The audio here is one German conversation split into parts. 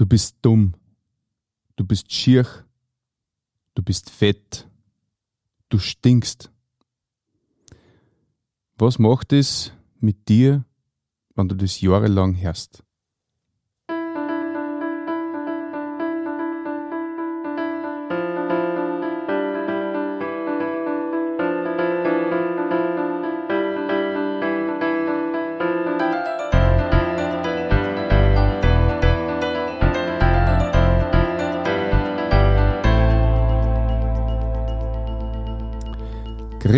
Du bist dumm. Du bist schier. Du bist fett. Du stinkst. Was macht es mit dir, wenn du das jahrelang hörst?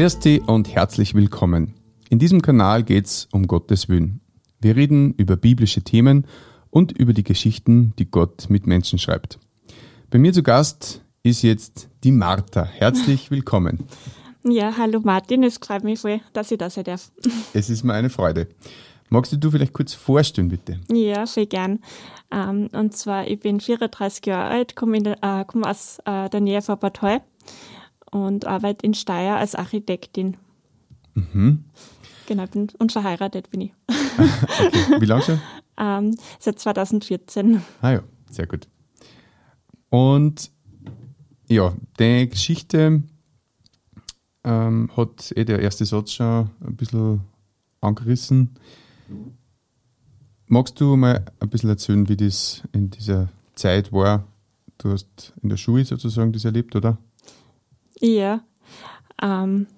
Dich und herzlich willkommen. In diesem Kanal geht es um Gottes Willen. Wir reden über biblische Themen und über die Geschichten, die Gott mit Menschen schreibt. Bei mir zu Gast ist jetzt die Martha. Herzlich willkommen. Ja, hallo Martin, es freut mich voll, dass ich da sein darf. Es ist mir eine Freude. Magst du vielleicht kurz vorstellen, bitte? Ja, sehr gern. Ähm, und zwar, ich bin 34 Jahre alt, komme, äh, komm aus äh, der Nähe von Bad Heu und arbeite in Steyr als Architektin. Mhm. Genau, bin, und verheiratet bin ich. okay. Wie lange schon? ähm, seit 2014. Ah ja, sehr gut. Und ja, die Geschichte ähm, hat eh der erste Satz schon ein bisschen angerissen. Magst du mal ein bisschen erzählen, wie das in dieser Zeit war? Du hast in der Schule sozusagen das erlebt, oder? Ja. Ähm,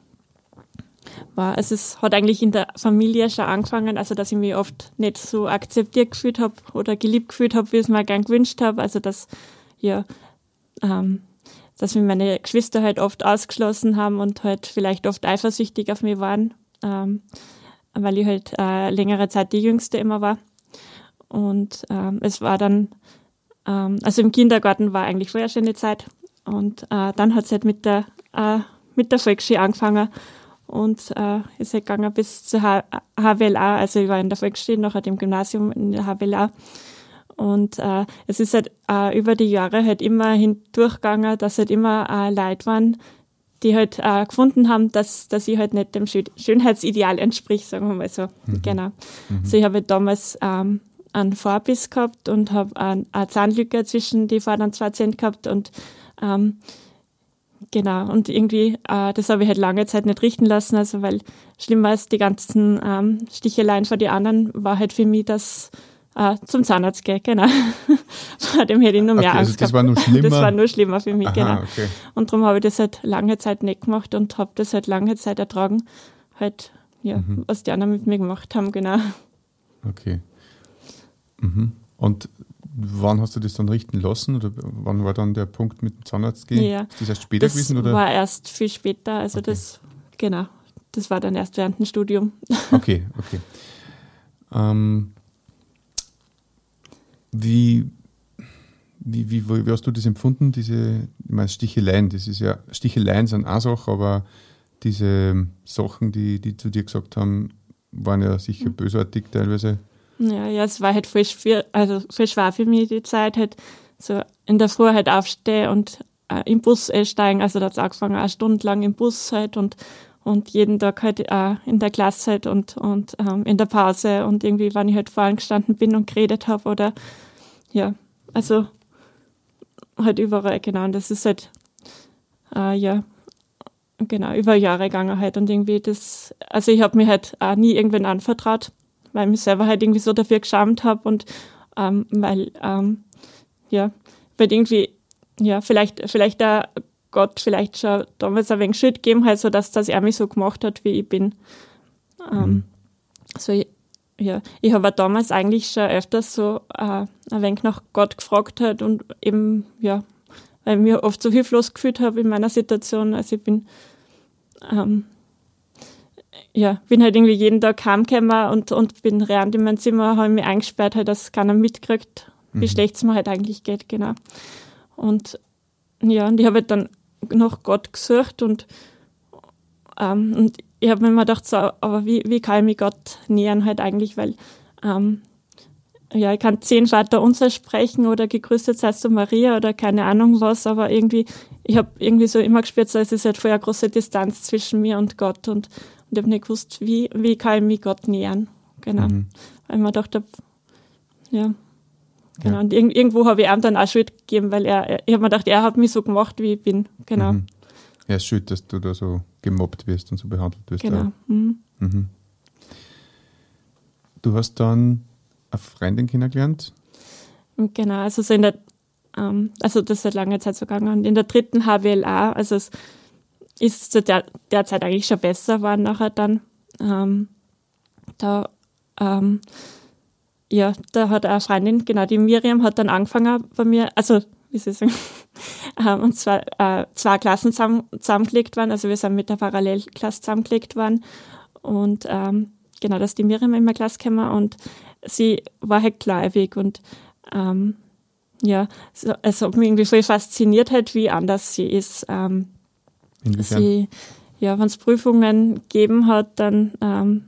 war, also es hat eigentlich in der Familie schon angefangen, also dass ich mich oft nicht so akzeptiert gefühlt habe oder geliebt gefühlt habe, wie ich es mir gern gewünscht habe. Also dass ja, ähm, dass mich meine Geschwister halt oft ausgeschlossen haben und halt vielleicht oft eifersüchtig auf mich waren, ähm, weil ich halt äh, längere Zeit die Jüngste immer war. Und ähm, es war dann, ähm, also im Kindergarten war eigentlich vorher schon eine Zeit, und äh, dann hat es halt mit der, äh, mit der Volksschule angefangen und äh, ist halt gegangen bis zur H HWLA. Also ich war in der Volksschule, nachher dem Gymnasium in der HWLA. Und äh, es ist halt äh, über die Jahre halt immer hindurchgegangen, dass halt immer äh, Leute waren, die halt äh, gefunden haben, dass, dass ich halt nicht dem Schönheitsideal entspricht, sagen wir mal so. Mhm. Genau. Mhm. Also ich habe halt damals ähm, einen Vorbiss gehabt und habe eine Zahnlücke zwischen die vorderen zwei Zähne gehabt und ähm, genau, und irgendwie, äh, das habe ich halt lange Zeit nicht richten lassen, also weil schlimmer als die ganzen ähm, Sticheleien von den anderen war halt für mich das äh, zum Zahnarzt gehen, genau. Vor dem hätte ich noch mehr okay, Angst also das gehabt. war nur schlimmer? Das war nur schlimmer für mich, Aha, genau. Okay. Und darum habe ich das halt lange Zeit nicht gemacht und habe das halt lange Zeit ertragen, halt, ja, mhm. was die anderen mit mir gemacht haben, genau. Okay. Mhm. Und Wann hast du das dann richten lassen oder wann war dann der Punkt mit dem Zahnarzt gehen? Ja, ist das erst später das gewesen? Oder? war erst viel später, also okay. das, genau, das war dann erst während dem Studium. Okay, okay. Ähm, wie, wie, wie, wie hast du das empfunden, diese, ich meine, Sticheleien, das ist ja, Sticheleien sind eine Sache, aber diese Sachen, die, die zu dir gesagt haben, waren ja sicher mhm. bösartig teilweise. Ja, ja, es war halt voll schwer, also voll schwer für mich die Zeit, halt so in der Früh halt aufstehen und äh, im Bus einsteigen. Also da hat es angefangen, eine Stunde lang im Bus halt und, und jeden Tag halt äh, in der Klasse halt und, und ähm, in der Pause und irgendwie, wann ich halt vorhin gestanden bin und geredet habe oder ja, also halt überall, genau. Und das ist halt, äh, ja, genau, über Jahre gegangen halt und irgendwie das, also ich habe mir halt auch nie irgendwen anvertraut weil ich mich selber halt irgendwie so dafür geschämt habe und ähm, weil, ähm, ja, weil irgendwie, ja, vielleicht, vielleicht der Gott vielleicht schon damals ein wenig Schuld gegeben hat, so dass, dass er mich so gemacht hat, wie ich bin. Ähm, mhm. So, ja, ich habe damals eigentlich schon öfters so äh, ein wenig nach Gott gefragt hat und eben, ja, weil ich mir oft so hilflos gefühlt habe in meiner Situation. Also ich bin, ähm, ja, bin halt irgendwie jeden Tag heimgekommen und, und bin rein in mein Zimmer, habe mich eingesperrt, halt, dass keiner mitkriegt, wie mhm. schlecht es mir halt eigentlich geht, genau. Und ja, und ich habe halt dann nach Gott gesucht und, ähm, und ich habe mir immer gedacht, so, aber wie, wie kann ich mich Gott nähern halt eigentlich, weil ähm, ja, ich kann zehn Vater unser sprechen oder gegrüßet seist du Maria oder keine Ahnung was, aber irgendwie, ich habe irgendwie so immer gespürt, so es ist halt eine große Distanz zwischen mir und Gott und und ich habe nicht gewusst, wie, wie kann ich mich Gott nähern. Genau. Mhm. Weil man dachte, ja, Genau. Ja. Und irg irgendwo habe ich ihm dann auch Schuld gegeben, weil er, er- ich habe mir gedacht, er hat mich so gemacht, wie ich bin. Genau. Mhm. Ja, ist schön, dass du da so gemobbt wirst und so behandelt wirst. Genau. Mhm. Mhm. Du hast dann eine Freundin kennengelernt. Genau, also so in der, ähm, also das ist seit langer Zeit so gegangen. Und in der dritten HWLA, also es ist zu der, Zeit eigentlich schon besser war nachher dann. Ähm, da, ähm, ja, da hat eine Freundin, genau, die Miriam hat dann angefangen bei mir, also, wie soll ich sagen, ähm, und zwar äh, zwei Klassen zusammen, zusammengelegt waren, also wir sind mit der Parallelklasse zusammengelegt worden und ähm, genau, dass die Miriam in meine Klasse gekommen und sie war halt gläubig und ähm, ja, es hat mich irgendwie voll fasziniert halt, wie anders sie ist. Ähm, Inwiefern? sie, ja, wenn es Prüfungen gegeben hat, dann ähm,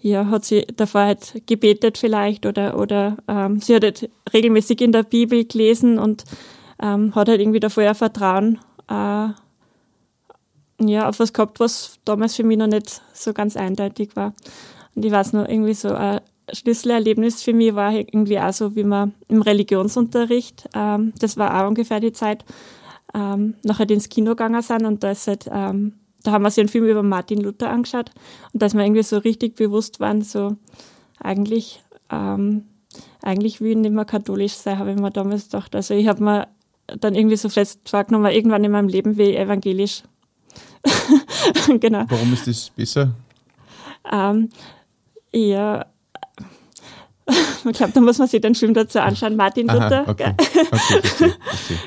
ja, hat sie davor halt gebetet vielleicht oder, oder ähm, sie hat halt regelmäßig in der Bibel gelesen und ähm, hat halt irgendwie davor ein Vertrauen äh, ja, auf was gehabt, was damals für mich noch nicht so ganz eindeutig war. Und ich weiß noch, irgendwie so ein Schlüsselerlebnis für mich war irgendwie auch so, wie man im Religionsunterricht, ähm, das war auch ungefähr die Zeit, ähm, nachher ins Kino gegangen sind und da ist halt, ähm, da haben wir sich einen Film über Martin Luther angeschaut und dass wir irgendwie so richtig bewusst waren, so eigentlich, ähm, eigentlich will ich nicht mehr katholisch sein, habe ich mir damals gedacht. Also ich habe mir dann irgendwie so fest vorgenommen, irgendwann in meinem Leben will ich evangelisch. genau. Warum ist das besser? Ähm, ja, ich glaube, da muss man sich den Film dazu anschauen. Martin Luther. Aha, okay. Okay, verstehe, verstehe.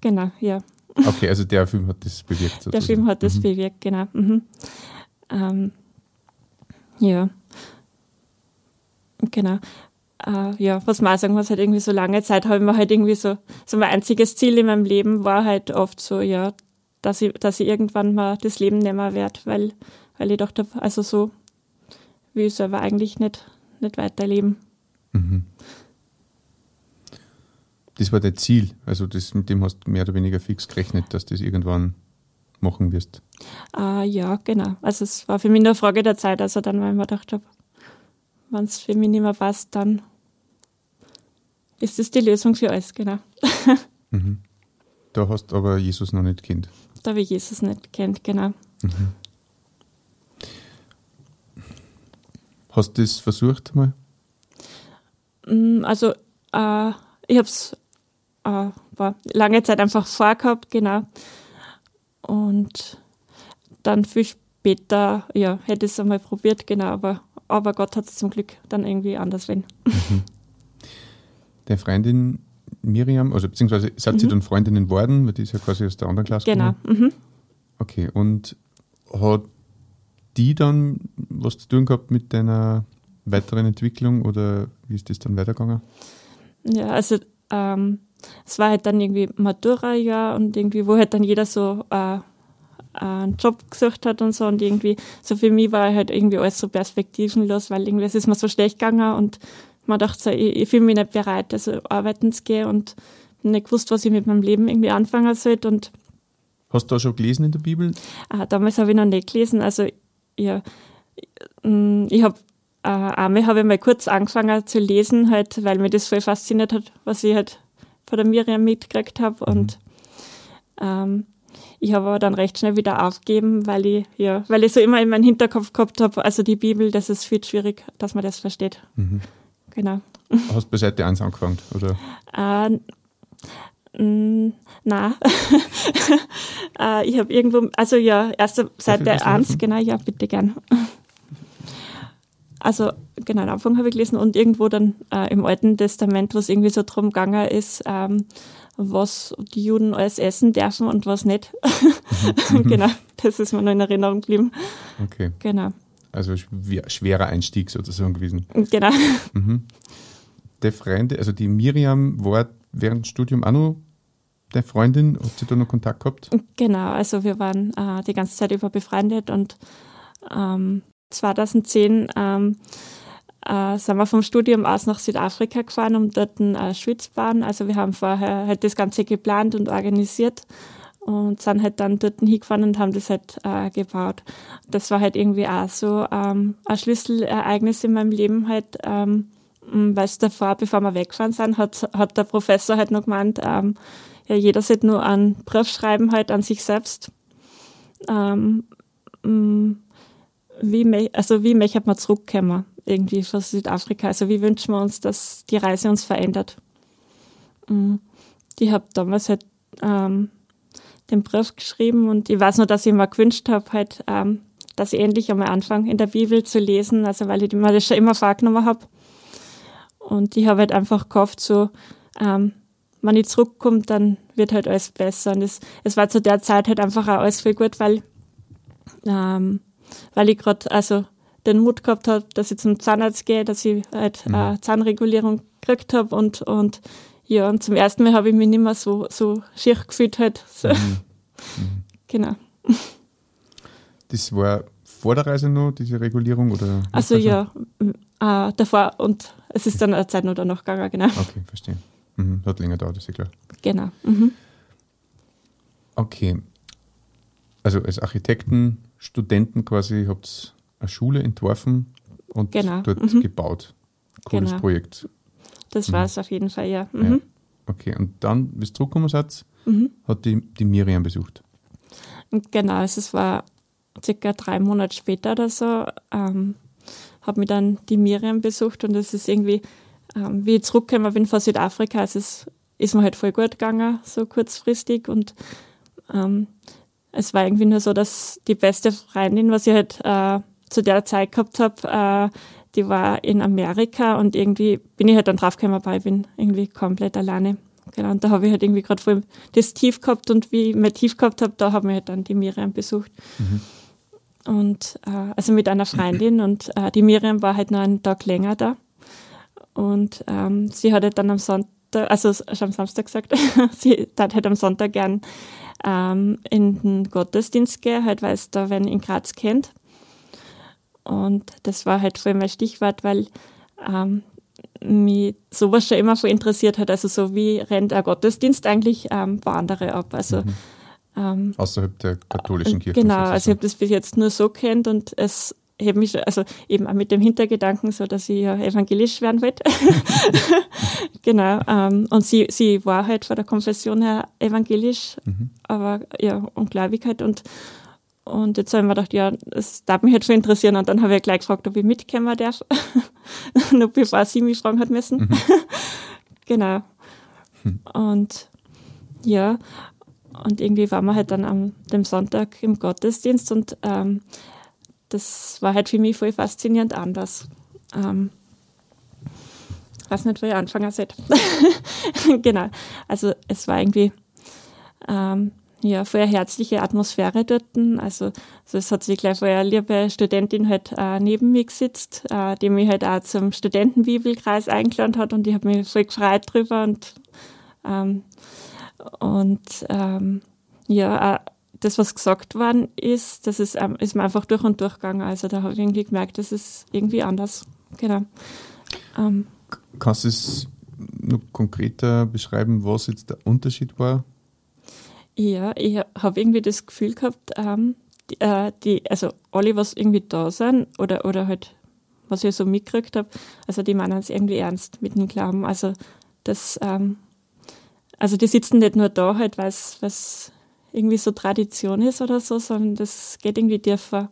Genau, ja. Okay, also der Film hat das bewirkt. Der sozusagen. Film hat das Mhm. bewirkt, genau. Mhm. Ähm, ja. Genau. Äh, ja, was man auch sagen muss, halt irgendwie so lange Zeit habe ich mir halt irgendwie so, so mein einziges Ziel in meinem Leben war halt oft so, ja, dass ich, dass ich irgendwann mal das Leben nehmen werde, weil, weil ich dachte, also so will ich selber eigentlich nicht, nicht weiterleben. Mhm. Das war dein Ziel. Also das, mit dem hast du mehr oder weniger fix gerechnet, dass du das irgendwann machen wirst. Äh, ja, genau. Also es war für mich nur eine Frage der Zeit, also dann, weil ich mir gedacht habe, wenn es für mich nicht mehr passt, dann ist das die Lösung für alles, genau. Mhm. Da hast du aber Jesus noch nicht kennt. Da habe ich Jesus nicht kennt, genau. Hast du das versucht mal? Mm, Also äh, ich habe es äh, war lange Zeit einfach vorgehabt, genau. Und dann viel später, ja, hätte ich es einmal probiert, genau, aber, aber Gott hat es zum Glück dann irgendwie anders wenn. Deine Freundin Miriam, also beziehungsweise seid ihr dann Freundinnen geworden, weil die ist ja quasi aus der anderen Klasse Mhm. Genau. Mhm. Okay, und hat die dann was zu tun gehabt mit deiner weiteren Entwicklung oder wie ist das dann weitergegangen? Ja, also ähm, es war halt dann irgendwie Matura-Jahr und irgendwie, wo halt dann jeder so äh, einen Job gesucht hat und so und irgendwie, so für mich war halt irgendwie alles so perspektivenlos, weil irgendwie es ist mir so schlecht gegangen und man dachte so, ich, ich fühle mich nicht bereit, also arbeiten zu gehen und nicht gewusst, was ich mit meinem Leben irgendwie anfangen sollte und Hast du da schon gelesen in der Bibel? Ah, damals habe ich noch nicht gelesen. Also ja, mm, ich habe äh, einmal habe ich mal kurz angefangen zu lesen, halt, weil mir das voll fasziniert hat, was ich halt von der Miriam mitgekriegt habe. Und ähm, ich habe aber dann recht schnell wieder aufgegeben, weil ich, ja, weil ich so immer in meinem Hinterkopf gehabt habe, also die Bibel, das ist viel schwierig, dass man das versteht. Mhm. Genau. Hast bei Seite 1 angefangen, oder? Äh, na, äh, ich habe irgendwo, also ja, erste Seite was 1, helfen? genau, ja, bitte gern. Also, genau, am Anfang habe ich gelesen und irgendwo dann äh, im Alten Testament, wo es irgendwie so drum gegangen ist, ähm, was die Juden alles essen dürfen und was nicht. genau, das ist mir noch in Erinnerung geblieben. Okay, Genau, also schwer, schwerer Einstieg sozusagen gewesen. genau. Mhm. Der Freunde, also die Miriam war während des Studium auch noch deine Freundin? Habt ihr da noch Kontakt gehabt? Genau, also wir waren äh, die ganze Zeit über befreundet und ähm, 2010 ähm, äh, sind wir vom Studium aus nach Südafrika gefahren, um dort ein äh, bauen. Also wir haben vorher halt das Ganze geplant und organisiert und sind halt dann dort hingefahren und haben das halt äh, gebaut. Das war halt irgendwie auch so ähm, ein Schlüsselereignis in meinem Leben halt, ähm, weil es davor, bevor wir weggefahren sind, hat, hat der Professor halt noch gemeint, ähm, ja, jeder sollte nur einen Brief schreiben halt an sich selbst. Ähm, wie, also wie möchte man zurückkommen irgendwie von Südafrika? Also wie wünschen wir uns, dass die Reise uns verändert? Ich habe damals halt ähm, den Brief geschrieben und ich weiß nur, dass ich mir gewünscht habe, halt, ähm, dass ich endlich einmal anfange, in der Bibel zu lesen, also weil ich mir das schon immer vorgenommen habe. Und ich habe halt einfach gehofft, so, ähm, wenn ich zurückkomme, dann wird halt alles besser. Und es, es war zu der Zeit halt einfach auch alles viel gut, weil, ähm, weil ich gerade also den Mut gehabt habe, dass ich zum Zahnarzt gehe, dass ich halt mhm. Zahnregulierung gekriegt habe und, und ja, und zum ersten Mal habe ich mich nicht mehr so, so schier gefühlt halt. So. Mhm. Mhm. Genau. Das war vor der Reise noch, diese Regulierung? Oder also ja, äh, davor und es ist dann eine Zeit noch danach gegangen, genau. Okay, verstehe. Mhm. Hat länger dauert, ist ja klar. Genau. Mhm. Okay. Also als Architekten, Studenten quasi, habt ihr eine Schule entworfen und genau. dort mhm. gebaut. Cooles genau. Projekt. Das war es auf jeden Fall, ja. ja. Mhm. Okay, und dann, es zurückgekommen seid, mhm. hat die, die Miriam besucht. Genau, also es war circa drei Monate später oder so, ähm, habe mich dann die Miriam besucht und es ist irgendwie, ähm, wie ich zurückgekommen bin von Südafrika, also es ist mir halt voll gut gegangen, so kurzfristig und ähm, es war irgendwie nur so, dass die beste Freundin, was ich halt äh, zu der Zeit gehabt habe, äh, die war in Amerika und irgendwie bin ich halt dann draufgekommen, weil ich bin irgendwie komplett alleine. Genau, und da habe ich halt irgendwie gerade voll das Tief gehabt und wie ich mein Tief gehabt habe, da habe ich halt dann die Miriam besucht. Mhm. Und äh, also mit einer Freundin und äh, die Miriam war halt noch einen Tag länger da. Und ähm, sie hat halt dann am Sonntag, also schon am Samstag gesagt, sie hat halt am Sonntag gern ähm, in den Gottesdienst gehen, halt weil es da wenn in Graz kennt. Und das war halt voll mein Stichwort, weil ähm, mich sowas schon immer voll interessiert hat. Also so wie rennt ein Gottesdienst eigentlich ähm, bei anderen ab. Also mhm. ähm, außerhalb der katholischen Kirche. Genau, also ich habe das bis jetzt nur so kennt und es habe mich, also eben auch mit dem Hintergedanken, so dass ich ja evangelisch werden wollte. genau. Ähm, und sie, sie war halt von der Konfession her evangelisch, mhm. aber ja, ungläubig halt. Und und jetzt habe ich mir gedacht, ja, das darf mich jetzt schon interessieren. Und dann habe ich gleich gefragt, ob ich mitkommen darf. Noch bevor sie mich fragen hat müssen. Mhm. genau. Hm. Und ja, und irgendwie waren wir halt dann am dem Sonntag im Gottesdienst und ähm, das war halt für mich voll faszinierend anders. Ähm, weiß nicht, wo ich anfangen soll. genau. Also es war irgendwie ähm, ja, voll eine herzliche Atmosphäre dort. Also, also es hat sich gleich vorher eine liebe Studentin halt äh, neben mir gesitzt, äh, die mich halt auch zum Studentenbibelkreis eingeladen hat und ich habe mich voll gefreut drüber und ähm, und ähm, ja, äh, das, was gesagt worden ist, das ist, ähm, ist mir einfach durch und durch gegangen. Also da habe ich irgendwie gemerkt, das ist irgendwie anders. Genau. Ähm, Kannst du es noch konkreter beschreiben, was jetzt der Unterschied war ja, ich habe irgendwie das Gefühl gehabt, ähm, die, äh, die, also alle, was irgendwie da sind oder, oder halt, was ich so mitgekriegt habe, also die meinen es irgendwie ernst mit dem Glauben. Also das, ähm, also die sitzen nicht nur da halt, weil es irgendwie so Tradition ist oder so, sondern das geht irgendwie tiefer.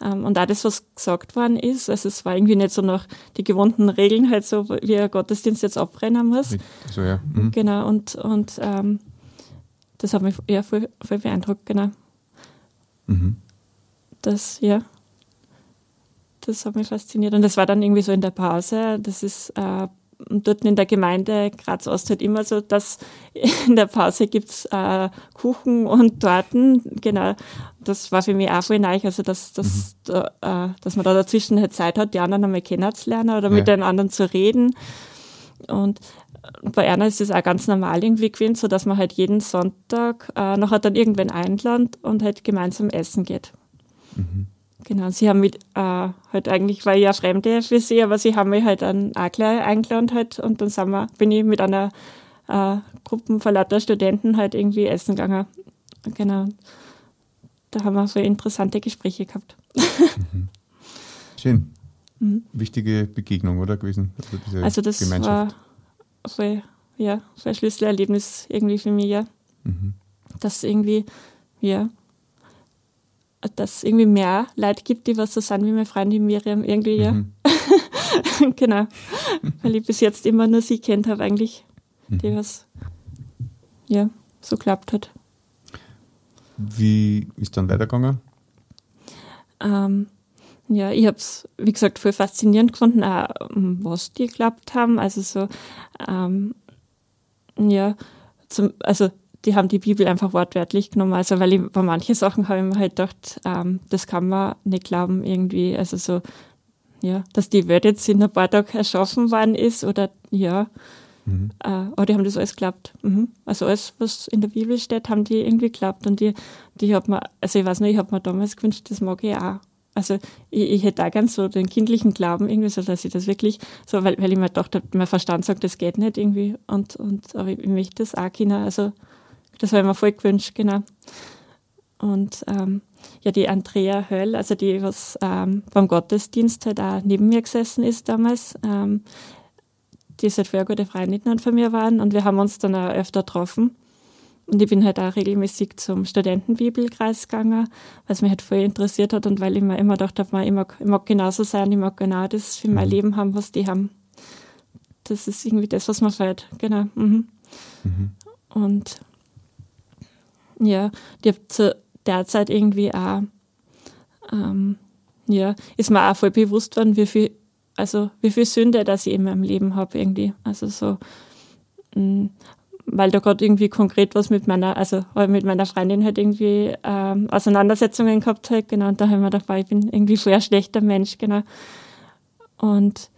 Ähm, und das, was gesagt worden ist, also es war irgendwie nicht so nach die gewohnten Regeln halt so, wie ein Gottesdienst jetzt abbrennen muss. So, ja. Mhm. Genau, und, und ähm, das hat mich eher voll, voll beeindruckt, genau. Mhm. Das, ja, das hat mich fasziniert. Und das war dann irgendwie so in der Pause. Das ist äh, dort in der Gemeinde Graz Ost halt immer so, dass in der Pause gibt's äh, Kuchen und Torten. Genau. Das war für mich auch voll neu, also dass, dass, mhm. da, äh, dass man da dazwischen halt Zeit hat, die anderen einmal kennenzulernen oder ja. mit den anderen zu reden. Und bei einer ist es auch ganz normal irgendwie gewesen, so dass man halt jeden Sonntag äh, nachher dann irgendwann einladet und halt gemeinsam essen geht. Mhm. Genau, sie haben mit, äh, halt eigentlich war ich ja Fremde für sie, aber sie haben mich halt dann auch gleich eingeladen halt und dann sind wir, bin ich mit einer äh, Gruppe von lauter Studenten halt irgendwie essen gegangen. Genau. Da haben wir so interessante Gespräche gehabt. Mhm. Schön. mhm. wichtige Begegnung, oder gewesen? Also, also das war voll, ja, voll ein Schlüsselerlebnis irgendwie für mich, ja. Mhm. Dass irgendwie, ja, dass es irgendwie mehr Leute gibt, die was so sind wie meine Freundin Miriam, irgendwie, ja. Mhm. genau. Weil ich bis jetzt immer nur sie kennt habe, eigentlich, die mhm. was, ja, so klappt hat. Wie ist dann weitergegangen? Ähm, ja, ich habe es, wie gesagt, voll faszinierend gefunden, auch ähm, was die geklappt haben. Also so, ähm, ja, zum, also die haben die Bibel einfach wortwörtlich genommen. Also weil ich, bei manchen Sachen habe ich mir halt gedacht, ähm, das kann man nicht glauben irgendwie. Also so, ja, dass die Welt jetzt in ein paar Tagen erschaffen worden ist oder ja, mhm. äh, aber die haben das alles geglaubt. Mhm. Also alles, was in der Bibel steht, haben die irgendwie geglaubt und die, die hat mir, also ich weiß nicht, ich habe mir damals gewünscht, das mag ich auch. Also ich, ich hätte da ganz so den kindlichen Glauben irgendwie so, dass ich das wirklich so, weil, weil ich mir gedacht habe, mein Verstand sagt, das geht nicht irgendwie und, und aber ich, ich möchte das auch können. Also das habe ich mir voll gewünscht, genau. Und ähm, ja, die Andrea Höll, also die, was ähm, beim Gottesdienst halt auch neben mir gesessen ist damals, ähm, die ist halt vorher gute Freundin von mir waren und wir haben uns dann auch öfter getroffen. Und ich bin halt auch regelmäßig zum Studentenbibelkreis gegangen, weil es mich halt voll interessiert hat und weil ich mir immer gedacht habe, ich mag, ich mag genauso sein, ich mag genau das für mein mhm. Leben haben, was die haben. Das ist irgendwie das, was mir fällt. Genau. Mhm. Mhm. Und ja, die habe zu der Zeit irgendwie auch, ähm, ja, ist mir auch voll bewusst worden, wie viel, also wie viel Sünde, dass ich in meinem Leben habe irgendwie. Also so, mh, mm, weil da gerade irgendwie konkret was mit meiner, also mit meiner Freundin halt irgendwie ähm, Auseinandersetzungen gehabt hat, genau, und da haben wir gedacht, ich bin irgendwie voll ein schlechter Mensch, genau. Und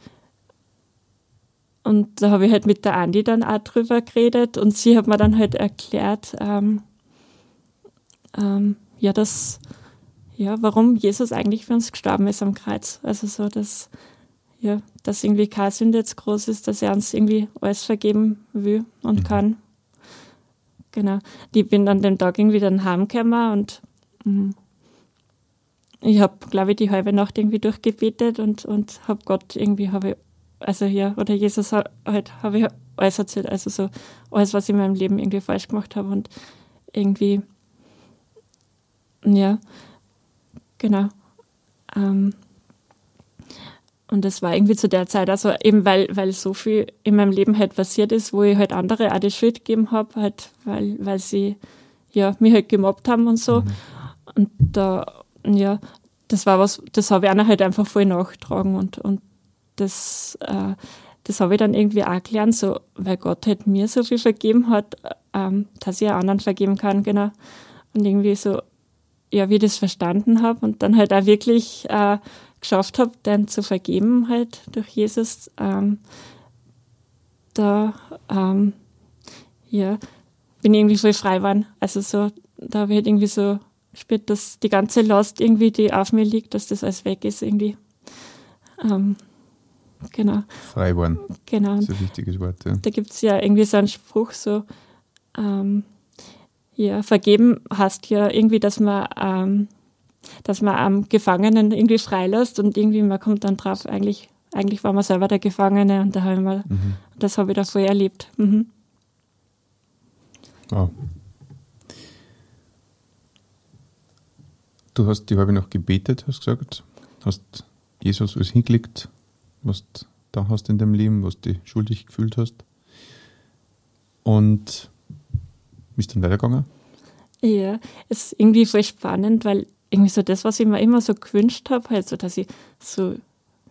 und da habe ich halt mit der Andi dann auch drüber geredet und sie hat mir dann halt erklärt, ähm, ähm, ja, dass, ja, warum Jesus eigentlich für uns gestorben ist am Kreuz. Also so, dass, ja, dass irgendwie keine Sünde jetzt groß ist, dass er uns irgendwie alles vergeben will und mhm. kann. Genau. Ich bin dann den Tag irgendwie dann heimgekommen und mh, ich habe, glaube ich, die halbe Nacht irgendwie durchgebetet und, und habe Gott irgendwie, habe ich, also ja, oder Jesus halt, habe ich alles erzählt, also so alles, was ich in meinem Leben irgendwie falsch gemacht habe und irgendwie, ja, genau. Ähm, und das war irgendwie zu der Zeit, also eben weil, weil so viel in meinem Leben halt passiert ist, wo ich halt andere auch die Schuld gegeben habe, halt, weil, weil sie ja, mich halt gemobbt haben und so. Mhm. Und da, ja, das war was, das habe ich auch halt einfach voll nachgetragen und, und das, äh, das habe ich dann irgendwie auch gelernt, so, weil Gott halt mir so viel vergeben hat, ähm, dass ich auch anderen vergeben kann, genau. Und irgendwie so, ja, wie ich das verstanden habe und dann halt auch wirklich äh, geschafft habe, dann zu vergeben halt durch Jesus, ähm, da ähm, ja, bin ich irgendwie voll frei geworden. Also so, da habe ich halt irgendwie so gespürt, dass die ganze Last irgendwie, die auf mir liegt, dass das alles weg ist irgendwie. Ähm, genau. Frei geworden. Genau. Das ist ein wichtiges Wort, ja. Da gibt es ja irgendwie so einen Spruch, so, ähm, ja, vergeben heißt ja irgendwie, dass man ähm, dass man am Gefangenen irgendwie freilässt und irgendwie man kommt dann drauf, eigentlich, eigentlich war man selber der Gefangene und da habe ich mal, mhm. das habe ich da voll erlebt. Mhm. Wow. Du hast, die habe ich noch gebetet, hast gesagt, hast Jesus alles hingelegt, was du da hast in deinem Leben, was du schuldig gefühlt hast. Und bist dann weitergegangen? Ja, es ist irgendwie voll spannend, weil irgendwie so das, was ich mir immer so gewünscht habe, halt so, dass ich so,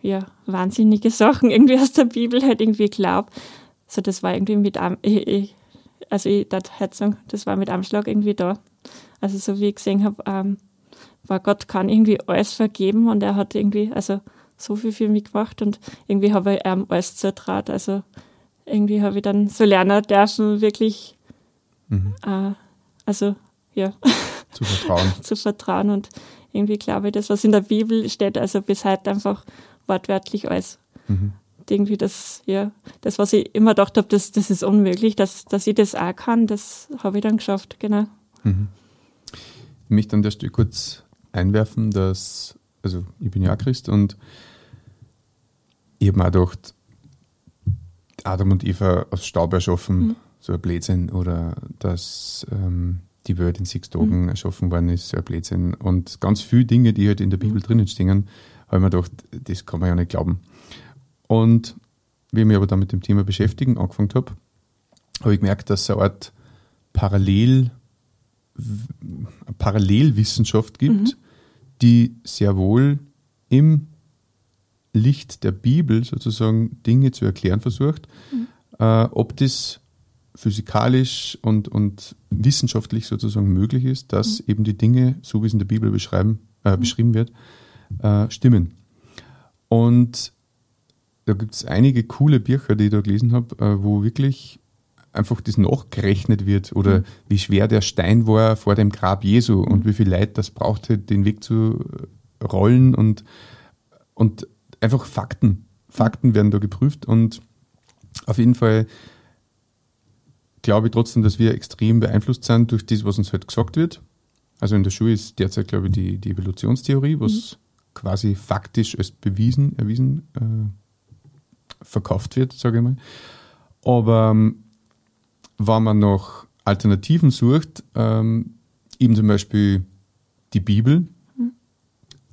ja, wahnsinnige Sachen irgendwie aus der Bibel halt irgendwie glaube. So, das war irgendwie mit, ich, ich, also ich darf halt sagen, das war mit Anschlag irgendwie da. Also so wie ich gesehen habe, ähm, war Gott kann irgendwie alles vergeben und er hat irgendwie, also so viel für mich gemacht und irgendwie habe ich ihm alles zertraut. Also irgendwie habe ich dann so lernen dürfen, wirklich, mhm. äh, also ja. Zu vertrauen. zu vertrauen. Und irgendwie glaube ich, das, was in der Bibel steht, also bis heute einfach wortwörtlich alles. Mhm. Irgendwie das, ja, das, was ich immer gedacht habe, das, das ist unmöglich, dass, dass ich das auch kann, das habe ich dann geschafft, genau. Mhm. Ich möchte an der Stelle kurz einwerfen, dass, also ich bin ja Christ und ich habe mir auch gedacht, Adam und Eva aus Staub erschaffen, mhm. So ein Blödsinn. Oder dass ähm, die Welt in sechs Tagen mhm. erschaffen worden ist, so ein Blödsinn. Und ganz viele Dinge, die halt in der Bibel mhm. drinnen stehen, habe ich mir gedacht, das kann man ja nicht glauben. Und wie ich mich aber dann mit dem Thema beschäftigen angefangen habe, habe ich gemerkt, dass es eine Art Parallel, Parallelwissenschaft gibt, mhm. die sehr wohl im Licht der Bibel sozusagen Dinge zu erklären versucht. Mhm. Äh, ob das physikalisch und, und wissenschaftlich sozusagen möglich ist, dass mhm. eben die Dinge, so wie es in der Bibel beschreiben, äh, mhm. beschrieben wird, äh, stimmen. Und da gibt es einige coole Bücher, die ich da gelesen habe, äh, wo wirklich einfach das nachgerechnet wird oder mhm. wie schwer der Stein war vor dem Grab Jesu mhm. und wie viel Leid das brauchte, den Weg zu rollen und, und einfach Fakten. Fakten werden da geprüft und auf jeden Fall glaube ich trotzdem, dass wir extrem beeinflusst sind durch das, was uns halt gesagt wird. Also in der Schule ist derzeit, glaube ich, die, die Evolutionstheorie, was mhm. quasi faktisch als bewiesen, erwiesen äh, verkauft wird, sage ich mal. Aber ähm, wenn man nach Alternativen sucht, ähm, eben zum Beispiel die Bibel, mhm.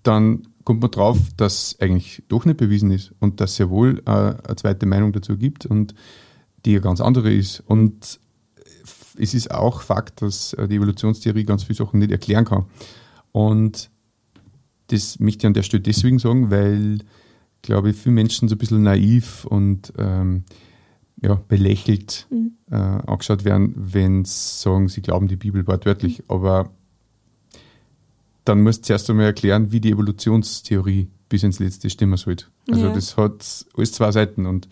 dann kommt man drauf, dass eigentlich doch nicht bewiesen ist und dass es ja wohl äh, eine zweite Meinung dazu gibt und die ja ganz andere ist. Und es ist auch Fakt, dass äh, die Evolutionstheorie ganz viele Sachen nicht erklären kann. Und das möchte ich an der Stelle deswegen sagen, weil, glaube ich, viele Menschen so ein bisschen naiv und ähm, ja, belächelt mhm. äh, angeschaut werden, wenn sie sagen, sie glauben die Bibel wortwörtlich. Mhm. Aber dann musst du zuerst einmal erklären, wie die Evolutionstheorie bis ins Letzte stimmen sollte. Also ja. das hat alles zwei Seiten und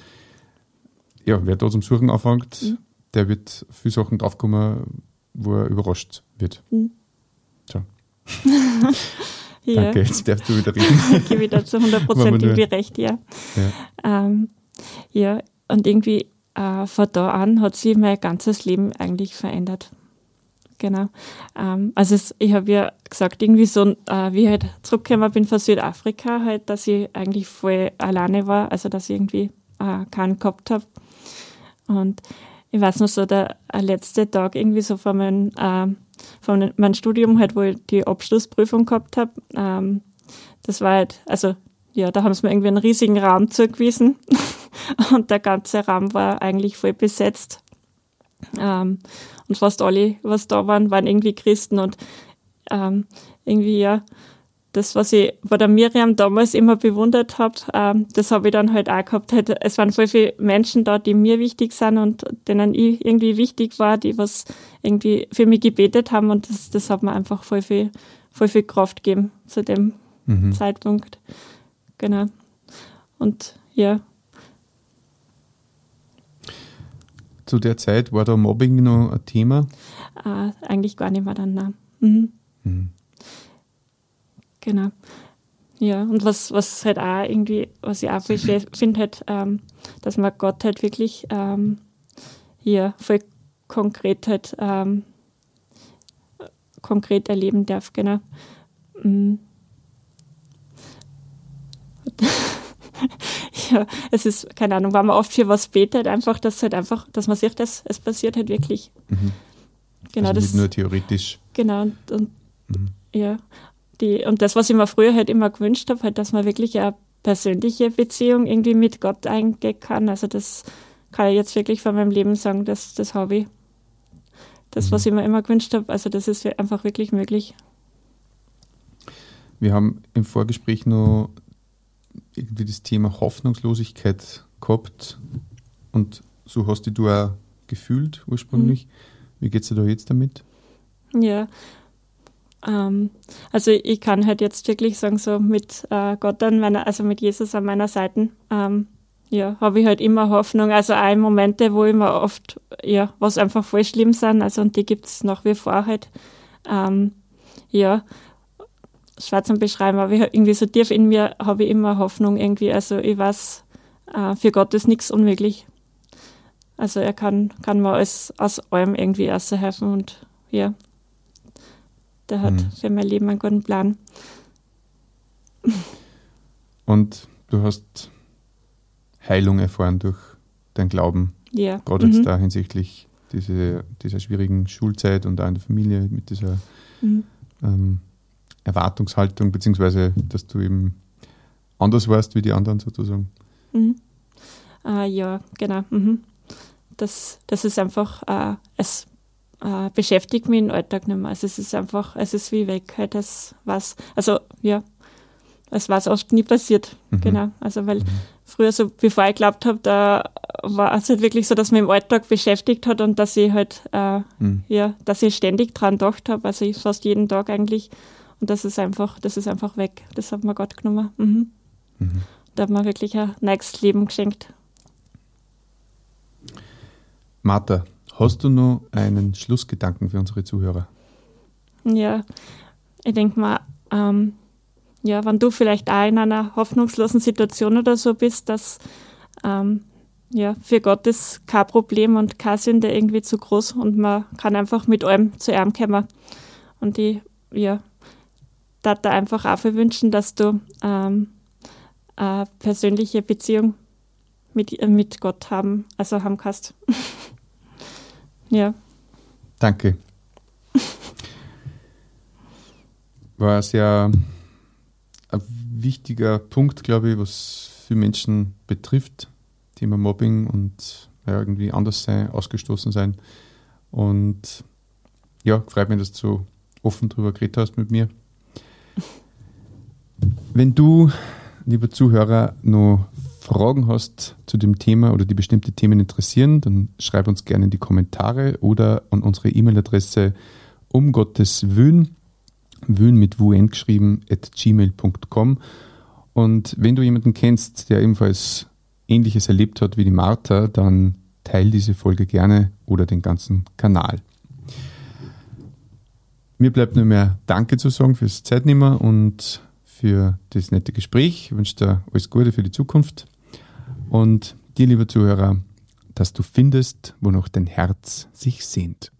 ja, wer da zum Suchen anfängt, mhm. Der wird viele Sachen draufkommen, wo er überrascht wird. Mhm. So. ja. Danke, jetzt darfst du wieder reden. ich gebe wieder zu 100 Prozent irgendwie recht, ja. Ja, ähm, ja und irgendwie äh, von da an hat sich mein ganzes Leben eigentlich verändert genau. Ähm, also es, ich habe ja gesagt, irgendwie so, äh, wie ich halt zurückgekommen bin von Südafrika, halt, dass ich eigentlich voll alleine war, also dass ich irgendwie äh, keinen gehabt habe. Und ich weiß noch so, der äh, letzte Tag irgendwie so von meinem, äh, von meinem Studium halt, wo ich die Abschlussprüfung gehabt habe, ähm, das war halt, also ja, da haben sie mir irgendwie einen riesigen Raum zugewiesen und der ganze Raum war eigentlich voll besetzt. Ähm, und fast alle, was da waren, waren irgendwie Christen und ähm, irgendwie ja, das, was ich bei der Miriam damals immer bewundert habe, ähm, das habe ich dann halt auch gehabt. Halt, es waren voll viele Menschen da, die mir wichtig sind und denen ich irgendwie wichtig war, die was irgendwie für mich gebetet haben und das, das hat mir einfach voll viel, voll viel Kraft gegeben zu dem mhm. Zeitpunkt. Genau. Und ja, zu der Zeit war da Mobbing noch ein Thema? Äh, eigentlich gar nicht mehr dann, nein. Mhm. Mhm. Genau. Ja, und was, was halt auch irgendwie, was ich auch finde, halt, ähm, dass man Gott halt wirklich ähm, hier voll konkret halt ähm, konkret erleben darf, genau. Mhm. ja, es ist, keine Ahnung, wenn man oft für was betet, einfach, dass halt einfach, dass man sieht, dass es passiert halt wirklich. Mhm. Genau, also das, nicht nur theoretisch. Genau, und, und mhm. ja, die, und das, was ich mir früher halt immer gewünscht habe, halt, dass man wirklich eine persönliche Beziehung irgendwie mit Gott eingehen kann. Also das kann ich jetzt wirklich von meinem Leben sagen, das, das habe ich. Das, mhm. was ich mir immer gewünscht habe, also das ist einfach wirklich möglich. Wir haben im Vorgespräch noch irgendwie das Thema Hoffnungslosigkeit gehabt und so hast du auch gefühlt ursprünglich. Mhm. Wie geht es dir da jetzt damit? Ja, ähm, also ich kann halt jetzt wirklich sagen, so mit äh, Gott an meiner, also mit Jesus an meiner Seite, ähm, ja, habe ich halt immer Hoffnung. Also auch in Momente, wo immer oft, ja, was einfach voll schlimm sind, also und die gibt es nach wie vor halt. Ähm, ja, schwer zum beschreiben, aber irgendwie so tief in mir habe ich immer Hoffnung irgendwie. Also ich weiß, äh, für Gott ist nichts unmöglich. Also er kann, kann mir alles, aus allem irgendwie helfen und ja, der hat mhm. für mein Leben einen guten Plan. Und du hast Heilung erfahren durch dein Glauben. Ja. Gerade mhm. jetzt da hinsichtlich diese, dieser schwierigen Schulzeit und auch in der Familie mit dieser Mhm. ähm, Erwartungshaltung, beziehungsweise dass du eben anders warst wie die anderen sozusagen. Mhm. Äh, ja, genau. Mhm. Das, das ist einfach, äh, es äh, beschäftigt mich im Alltag nicht mehr. Also es ist einfach, es ist wie weg. Halt das was, also ja, es war oft nie passiert. Mhm. Genau. Also weil früher so, bevor ich glaubt habe, da war es halt wirklich so, dass man im Alltag beschäftigt hat und dass ich halt, äh, Mhm. ja, dass ich ständig dran gedacht habe, also ich fast jeden Tag eigentlich. Und das ist einfach, das ist einfach weg. Das hat mir Gott genommen. Mhm. Mhm. Da hat mir wirklich ein neues Leben geschenkt. Martha, hast du noch einen Schlussgedanken für unsere Zuhörer? Ja, ich denke mal, ähm, ja, wenn du vielleicht auch in einer hoffnungslosen Situation oder so bist, dass ähm, ja, für Gott ist kein Problem und keine Sünde irgendwie zu groß und man kann einfach mit allem zu ihm kommen. Und ich, ja, da da einfach auch viel wünschen, dass du ähm, eine persönliche Beziehung mit, äh, mit Gott haben, also haben kannst. ja. Danke. War sehr ein wichtiger Punkt, glaube ich, was viele Menschen betrifft. Thema Mobbing und ja, irgendwie anders sein, ausgestoßen sein. Und ja, freut mich, dass du so offen drüber geredet hast mit mir. Wenn du, lieber Zuhörer, noch Fragen hast zu dem Thema oder die bestimmte Themen interessieren, dann schreib uns gerne in die Kommentare oder an unsere E-Mail-Adresse um Gottes Wün, Wün mit WN geschrieben, at gmail.com. Und wenn du jemanden kennst, der ebenfalls Ähnliches erlebt hat wie die Martha, dann teil diese Folge gerne oder den ganzen Kanal. Mir bleibt nur mehr Danke zu sagen fürs Zeitnehmen und für das nette Gespräch. Ich wünsche dir alles Gute für die Zukunft und dir, lieber Zuhörer, dass du findest, wo noch dein Herz sich sehnt.